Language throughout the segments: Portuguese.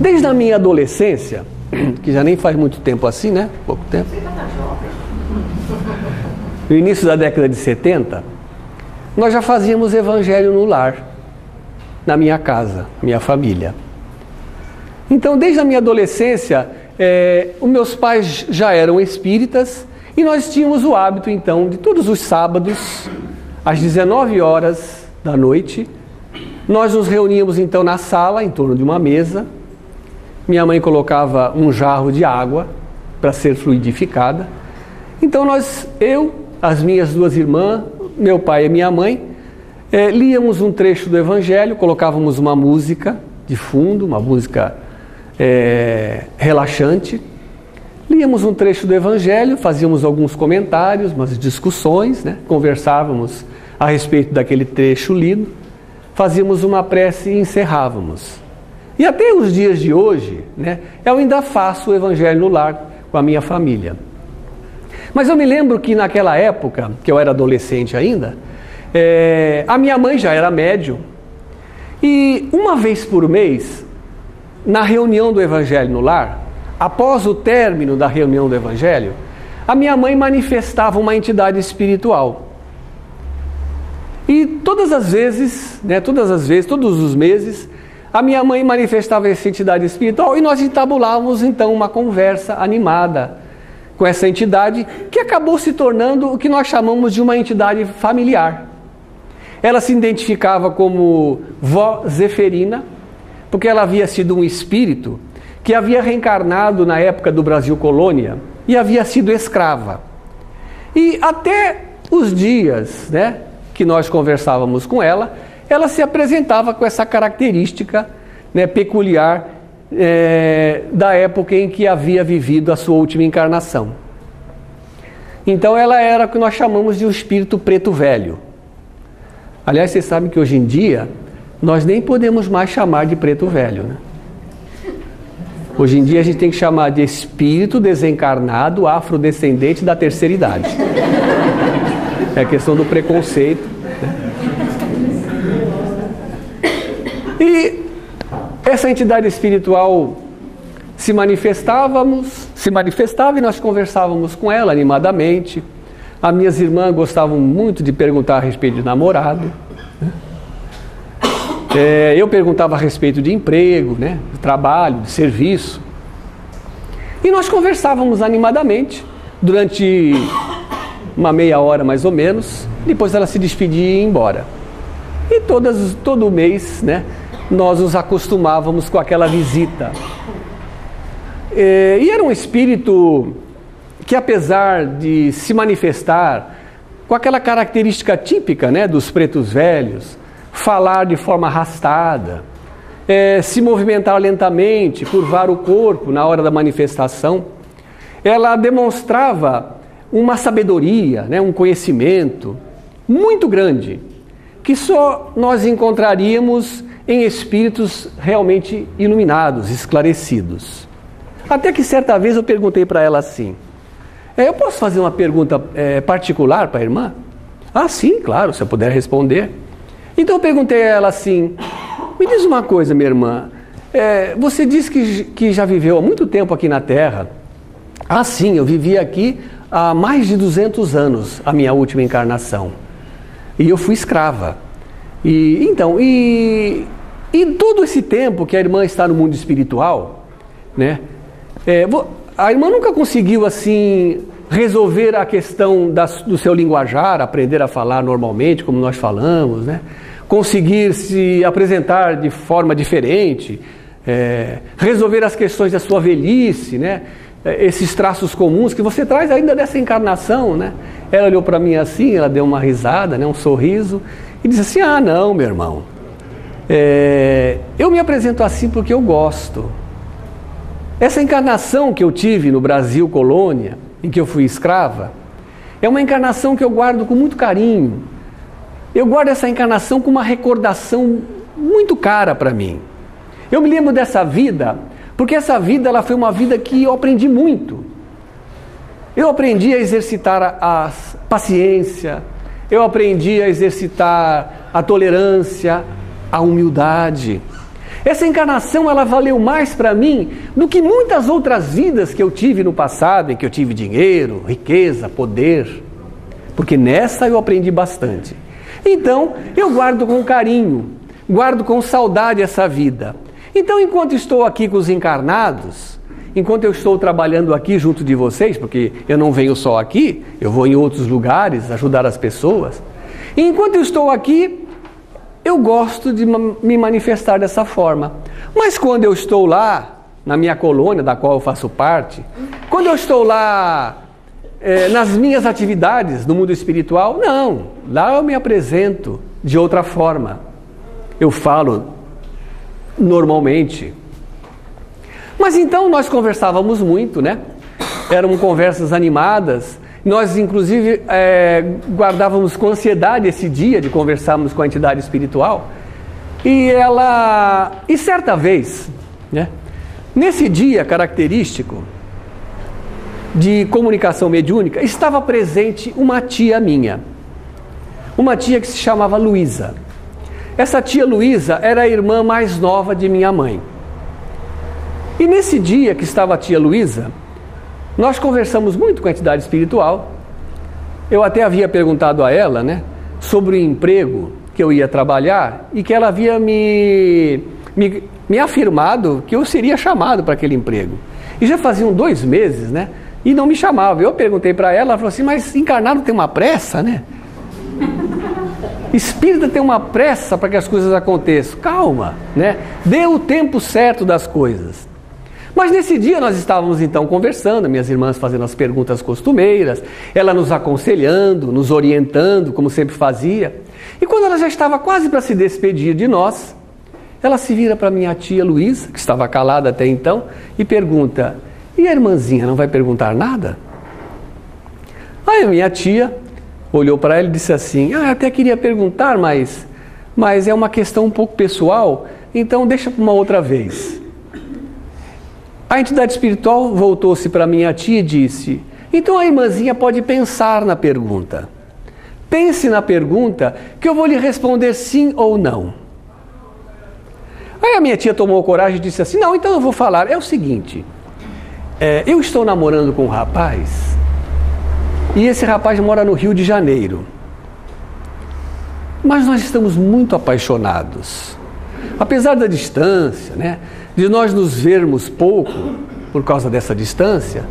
Desde a minha adolescência, que já nem faz muito tempo assim, né? Pouco tempo. No início da década de 70, nós já fazíamos evangelho no lar, na minha casa, minha família. Então, desde a minha adolescência, é, os meus pais já eram espíritas e nós tínhamos o hábito, então, de todos os sábados, às 19 horas da noite, nós nos reuníamos então na sala, em torno de uma mesa. Minha mãe colocava um jarro de água para ser fluidificada. Então nós, eu, as minhas duas irmãs, meu pai e minha mãe, é, líamos um trecho do Evangelho, colocávamos uma música de fundo, uma música é, relaxante. Líamos um trecho do Evangelho, fazíamos alguns comentários, umas discussões, né? conversávamos a respeito daquele trecho lido, fazíamos uma prece e encerrávamos. E até os dias de hoje, né, eu ainda faço o Evangelho no lar com a minha família. Mas eu me lembro que naquela época, que eu era adolescente ainda, é, a minha mãe já era médium. E uma vez por mês, na reunião do Evangelho no lar, após o término da reunião do Evangelho, a minha mãe manifestava uma entidade espiritual. E todas as vezes, né, todas as vezes, todos os meses, a minha mãe manifestava essa entidade espiritual e nós entabulávamos então uma conversa animada com essa entidade que acabou se tornando o que nós chamamos de uma entidade familiar. Ela se identificava como vó Zeferina, porque ela havia sido um espírito que havia reencarnado na época do Brasil colônia e havia sido escrava. E até os dias né, que nós conversávamos com ela, ela se apresentava com essa característica né, peculiar é, da época em que havia vivido a sua última encarnação. Então ela era o que nós chamamos de um espírito preto velho. Aliás, vocês sabem que hoje em dia nós nem podemos mais chamar de preto velho. Né? Hoje em dia a gente tem que chamar de espírito desencarnado afrodescendente da terceira idade. É questão do preconceito. Né? E essa entidade espiritual se manifestávamos, se manifestava e nós conversávamos com ela animadamente. As minhas irmãs gostavam muito de perguntar a respeito de namorado. É, eu perguntava a respeito de emprego, né, de trabalho, de serviço. E nós conversávamos animadamente durante uma meia hora mais ou menos. Depois ela se despedia e ia embora. E todas, todo mês, né, nós nos acostumávamos com aquela visita. É, e era um espírito que, apesar de se manifestar com aquela característica típica né, dos pretos velhos, falar de forma arrastada, é, se movimentar lentamente, curvar o corpo na hora da manifestação. Ela demonstrava uma sabedoria, né, um conhecimento muito grande, que só nós encontraríamos em espíritos realmente iluminados, esclarecidos. Até que certa vez eu perguntei para ela assim: é, Eu posso fazer uma pergunta é, particular para a irmã? Ah, sim, claro, se eu puder responder. Então eu perguntei a ela assim: Me diz uma coisa, minha irmã. É, você disse que, que já viveu há muito tempo aqui na Terra. Ah, sim, eu vivi aqui há mais de 200 anos, a minha última encarnação. E eu fui escrava. E então, e, e todo esse tempo que a irmã está no mundo espiritual, né? É, a irmã nunca conseguiu assim resolver a questão da, do seu linguajar, aprender a falar normalmente, como nós falamos, né? conseguir se apresentar de forma diferente, é, resolver as questões da sua velhice, né? É, esses traços comuns que você traz ainda dessa encarnação. Né? Ela olhou para mim assim, ela deu uma risada, né? um sorriso, e disse assim: Ah, não, meu irmão, é, eu me apresento assim porque eu gosto. Essa encarnação que eu tive no Brasil colônia, em que eu fui escrava, é uma encarnação que eu guardo com muito carinho, eu guardo essa encarnação com uma recordação muito cara para mim. Eu me lembro dessa vida, porque essa vida ela foi uma vida que eu aprendi muito. Eu aprendi a exercitar a, a paciência, eu aprendi a exercitar a tolerância, a humildade. Essa encarnação ela valeu mais para mim do que muitas outras vidas que eu tive no passado, em que eu tive dinheiro, riqueza, poder. Porque nessa eu aprendi bastante. Então, eu guardo com carinho, guardo com saudade essa vida. Então, enquanto estou aqui com os encarnados, enquanto eu estou trabalhando aqui junto de vocês, porque eu não venho só aqui, eu vou em outros lugares ajudar as pessoas. Enquanto eu estou aqui, eu gosto de me manifestar dessa forma. Mas quando eu estou lá, na minha colônia, da qual eu faço parte, quando eu estou lá é, nas minhas atividades no mundo espiritual, não. Lá eu me apresento de outra forma. Eu falo normalmente. Mas então nós conversávamos muito, né? Eram conversas animadas. Nós, inclusive, é, guardávamos com ansiedade esse dia de conversarmos com a entidade espiritual. E ela. E certa vez, né? Nesse dia característico de comunicação mediúnica, estava presente uma tia minha. Uma tia que se chamava Luísa. Essa tia Luísa era a irmã mais nova de minha mãe. E nesse dia que estava a tia Luísa, nós conversamos muito com a entidade espiritual. Eu até havia perguntado a ela, né, sobre o emprego que eu ia trabalhar e que ela havia me, me, me afirmado que eu seria chamado para aquele emprego. E já faziam dois meses, né? E não me chamava. Eu perguntei para ela, ela falou assim: Mas encarnado tem uma pressa, né? Espírita tem uma pressa para que as coisas aconteçam. Calma, né? Dê o tempo certo das coisas. Mas nesse dia nós estávamos então conversando, minhas irmãs fazendo as perguntas costumeiras, ela nos aconselhando, nos orientando, como sempre fazia. E quando ela já estava quase para se despedir de nós, ela se vira para minha tia Luísa, que estava calada até então, e pergunta: E a irmãzinha não vai perguntar nada? Aí a minha tia olhou para ela e disse assim: Ah, até queria perguntar, mas, mas é uma questão um pouco pessoal, então deixa para uma outra vez. A entidade espiritual voltou-se para minha tia e disse: Então a irmãzinha pode pensar na pergunta. Pense na pergunta que eu vou lhe responder sim ou não. Aí a minha tia tomou coragem e disse assim: Não, então eu vou falar. É o seguinte: é, eu estou namorando com um rapaz e esse rapaz mora no Rio de Janeiro. Mas nós estamos muito apaixonados. Apesar da distância, né, de nós nos vermos pouco por causa dessa distância,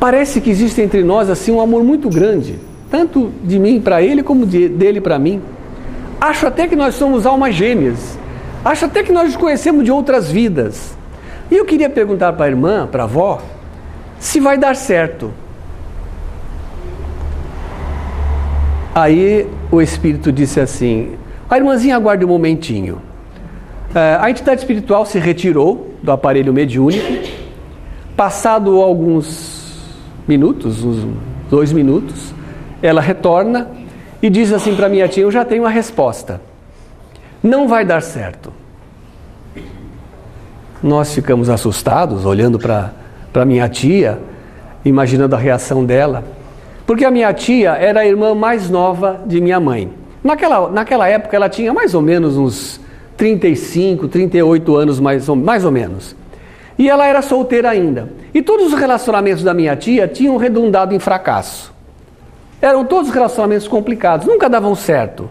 parece que existe entre nós assim um amor muito grande, tanto de mim para ele como de, dele para mim. Acho até que nós somos almas gêmeas. Acho até que nós nos conhecemos de outras vidas. E eu queria perguntar para a irmã, para a avó, se vai dar certo. Aí o espírito disse assim: a irmãzinha aguarde um momentinho. É, a entidade espiritual se retirou do aparelho mediúnico. Passado alguns minutos, uns dois minutos, ela retorna e diz assim para minha tia: Eu já tenho a resposta. Não vai dar certo. Nós ficamos assustados, olhando para minha tia, imaginando a reação dela. Porque a minha tia era a irmã mais nova de minha mãe. Naquela, naquela época ela tinha mais ou menos uns 35, 38 anos, mais ou, mais ou menos. E ela era solteira ainda. E todos os relacionamentos da minha tia tinham redundado em fracasso. Eram todos relacionamentos complicados, nunca davam certo.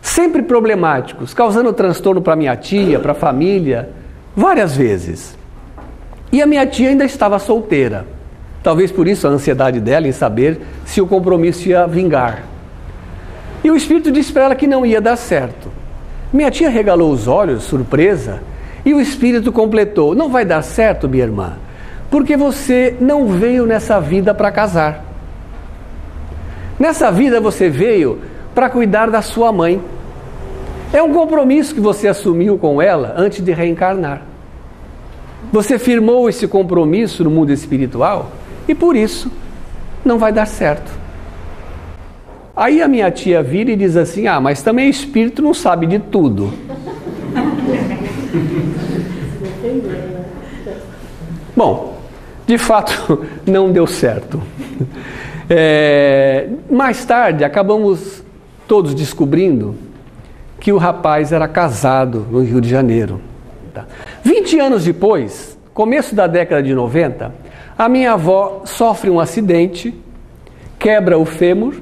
Sempre problemáticos, causando transtorno para minha tia, para a família, várias vezes. E a minha tia ainda estava solteira. Talvez por isso a ansiedade dela em saber se o compromisso ia vingar. E o espírito disse para ela que não ia dar certo. Minha tia regalou os olhos, surpresa, e o espírito completou: Não vai dar certo, minha irmã, porque você não veio nessa vida para casar. Nessa vida você veio para cuidar da sua mãe. É um compromisso que você assumiu com ela antes de reencarnar. Você firmou esse compromisso no mundo espiritual e por isso não vai dar certo. Aí a minha tia vira e diz assim: Ah, mas também espírito não sabe de tudo. Bom, de fato não deu certo. É, mais tarde acabamos todos descobrindo que o rapaz era casado no Rio de Janeiro. 90. 20 anos depois, começo da década de 90, a minha avó sofre um acidente, quebra o fêmur,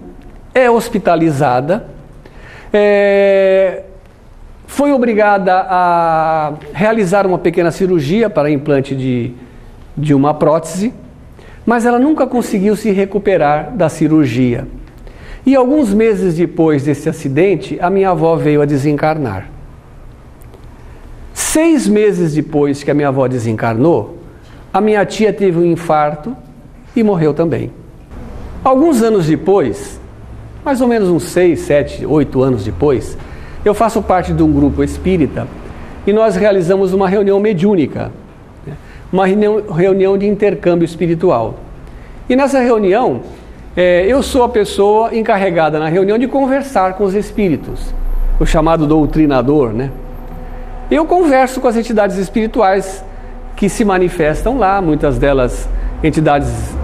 é hospitalizada, é, foi obrigada a realizar uma pequena cirurgia para implante de, de uma prótese, mas ela nunca conseguiu se recuperar da cirurgia. E alguns meses depois desse acidente, a minha avó veio a desencarnar. Seis meses depois que a minha avó desencarnou, a minha tia teve um infarto e morreu também. Alguns anos depois, mais ou menos uns seis, sete, oito anos depois, eu faço parte de um grupo espírita e nós realizamos uma reunião mediúnica, né? uma reunião de intercâmbio espiritual. E nessa reunião, é, eu sou a pessoa encarregada na reunião de conversar com os espíritos, o chamado doutrinador, né? Eu converso com as entidades espirituais que se manifestam lá, muitas delas entidades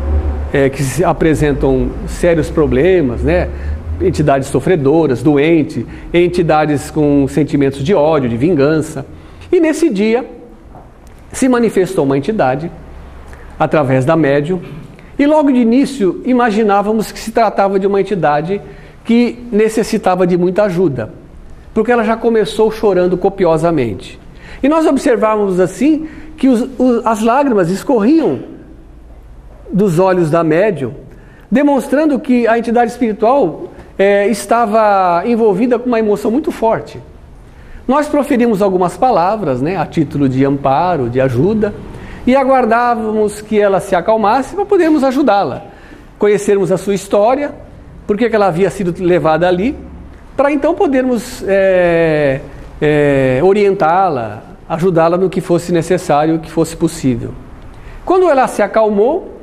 é, que apresentam sérios problemas, né? entidades sofredoras, doentes, entidades com sentimentos de ódio, de vingança. E nesse dia se manifestou uma entidade através da médium e logo de início imaginávamos que se tratava de uma entidade que necessitava de muita ajuda, porque ela já começou chorando copiosamente. E nós observávamos assim que os, os, as lágrimas escorriam dos olhos da médium, demonstrando que a entidade espiritual é, estava envolvida com uma emoção muito forte. Nós proferimos algumas palavras, né, a título de amparo, de ajuda, e aguardávamos que ela se acalmasse para podermos ajudá-la, conhecermos a sua história, por que ela havia sido levada ali, para então podermos é, é, orientá-la, ajudá-la no que fosse necessário, que fosse possível. Quando ela se acalmou,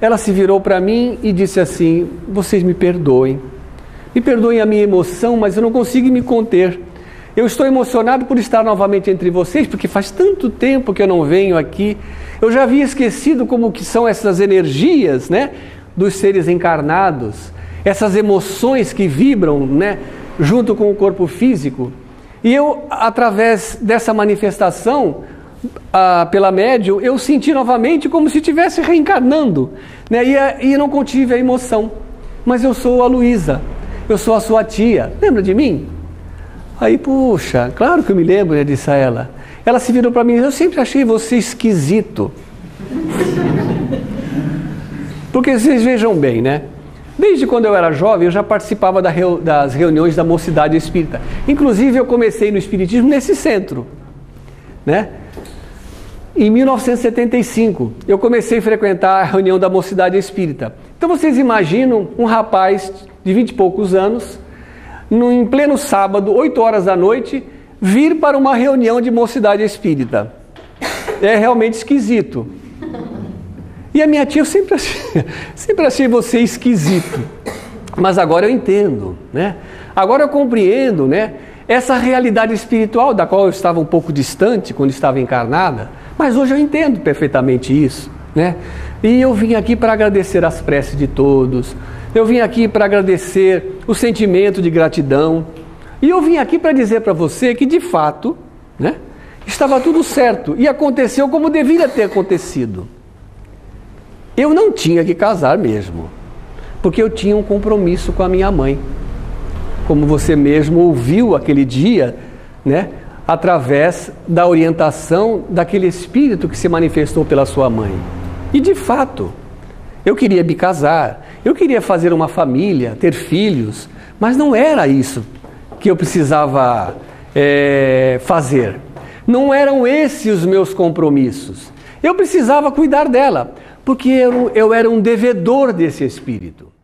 ela se virou para mim e disse assim: Vocês me perdoem, me perdoem a minha emoção, mas eu não consigo me conter. Eu estou emocionado por estar novamente entre vocês, porque faz tanto tempo que eu não venho aqui. Eu já havia esquecido como que são essas energias, né, dos seres encarnados, essas emoções que vibram, né, junto com o corpo físico. E eu, através dessa manifestação, ah, pela médium, eu senti novamente como se estivesse reencarnando. Né? E, e não contive a emoção. Mas eu sou a Luísa, eu sou a sua tia. Lembra de mim? Aí, puxa, claro que eu me lembro, né, disse a ela. Ela se virou para mim, eu sempre achei você esquisito. Porque vocês vejam bem, né? Desde quando eu era jovem, eu já participava das reuniões da Mocidade Espírita. Inclusive, eu comecei no Espiritismo nesse centro. Né? Em 1975, eu comecei a frequentar a reunião da Mocidade Espírita. Então, vocês imaginam um rapaz de vinte e poucos anos, no, em pleno sábado, 8 horas da noite, vir para uma reunião de Mocidade Espírita. É realmente esquisito. E a minha tia, eu sempre achei, sempre achei você esquisito. Mas agora eu entendo, né? Agora eu compreendo, né? Essa realidade espiritual da qual eu estava um pouco distante quando estava encarnada, mas hoje eu entendo perfeitamente isso, né? E eu vim aqui para agradecer as preces de todos. Eu vim aqui para agradecer o sentimento de gratidão. E eu vim aqui para dizer para você que de fato, né? Estava tudo certo e aconteceu como deveria ter acontecido. Eu não tinha que casar mesmo, porque eu tinha um compromisso com a minha mãe. Como você mesmo ouviu aquele dia, né? Através da orientação daquele espírito que se manifestou pela sua mãe. E de fato, eu queria me casar, eu queria fazer uma família, ter filhos, mas não era isso que eu precisava é, fazer. Não eram esses os meus compromissos. Eu precisava cuidar dela porque eu, eu era um devedor desse espírito.